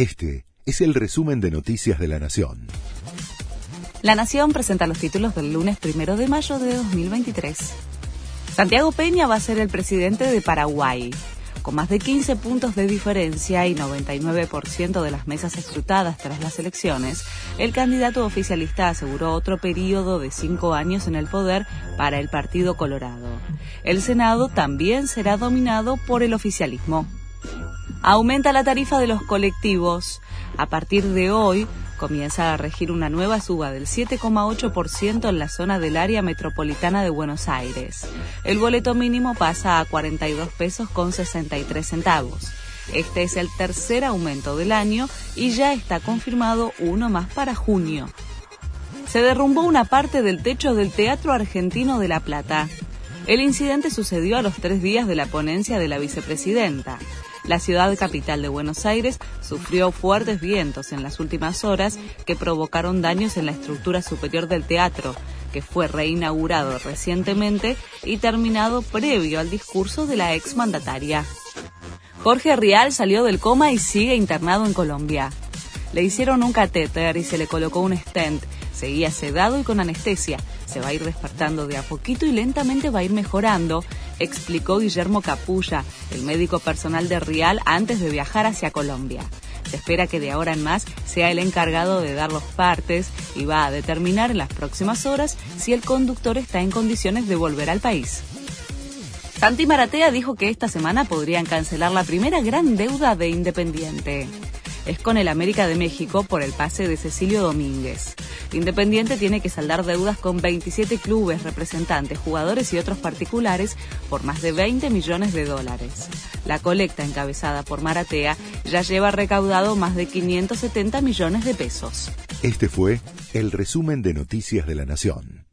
Este es el resumen de Noticias de la Nación. La Nación presenta los títulos del lunes primero de mayo de 2023. Santiago Peña va a ser el presidente de Paraguay. Con más de 15 puntos de diferencia y 99% de las mesas escrutadas tras las elecciones, el candidato oficialista aseguró otro periodo de cinco años en el poder para el Partido Colorado. El Senado también será dominado por el oficialismo. Aumenta la tarifa de los colectivos. A partir de hoy, comienza a regir una nueva suba del 7,8% en la zona del área metropolitana de Buenos Aires. El boleto mínimo pasa a 42 pesos con 63 centavos. Este es el tercer aumento del año y ya está confirmado uno más para junio. Se derrumbó una parte del techo del Teatro Argentino de La Plata. El incidente sucedió a los tres días de la ponencia de la vicepresidenta. La ciudad capital de Buenos Aires sufrió fuertes vientos en las últimas horas que provocaron daños en la estructura superior del teatro, que fue reinaugurado recientemente y terminado previo al discurso de la exmandataria. Jorge Rial salió del coma y sigue internado en Colombia. Le hicieron un catéter y se le colocó un stent. Seguía sedado y con anestesia. Se va a ir despertando de a poquito y lentamente va a ir mejorando, explicó Guillermo Capulla, el médico personal de Rial, antes de viajar hacia Colombia. Se espera que de ahora en más sea el encargado de dar los partes y va a determinar en las próximas horas si el conductor está en condiciones de volver al país. Santi Maratea dijo que esta semana podrían cancelar la primera gran deuda de Independiente es con el América de México por el pase de Cecilio Domínguez. Independiente tiene que saldar deudas con 27 clubes, representantes, jugadores y otros particulares por más de 20 millones de dólares. La colecta encabezada por Maratea ya lleva recaudado más de 570 millones de pesos. Este fue el resumen de Noticias de la Nación.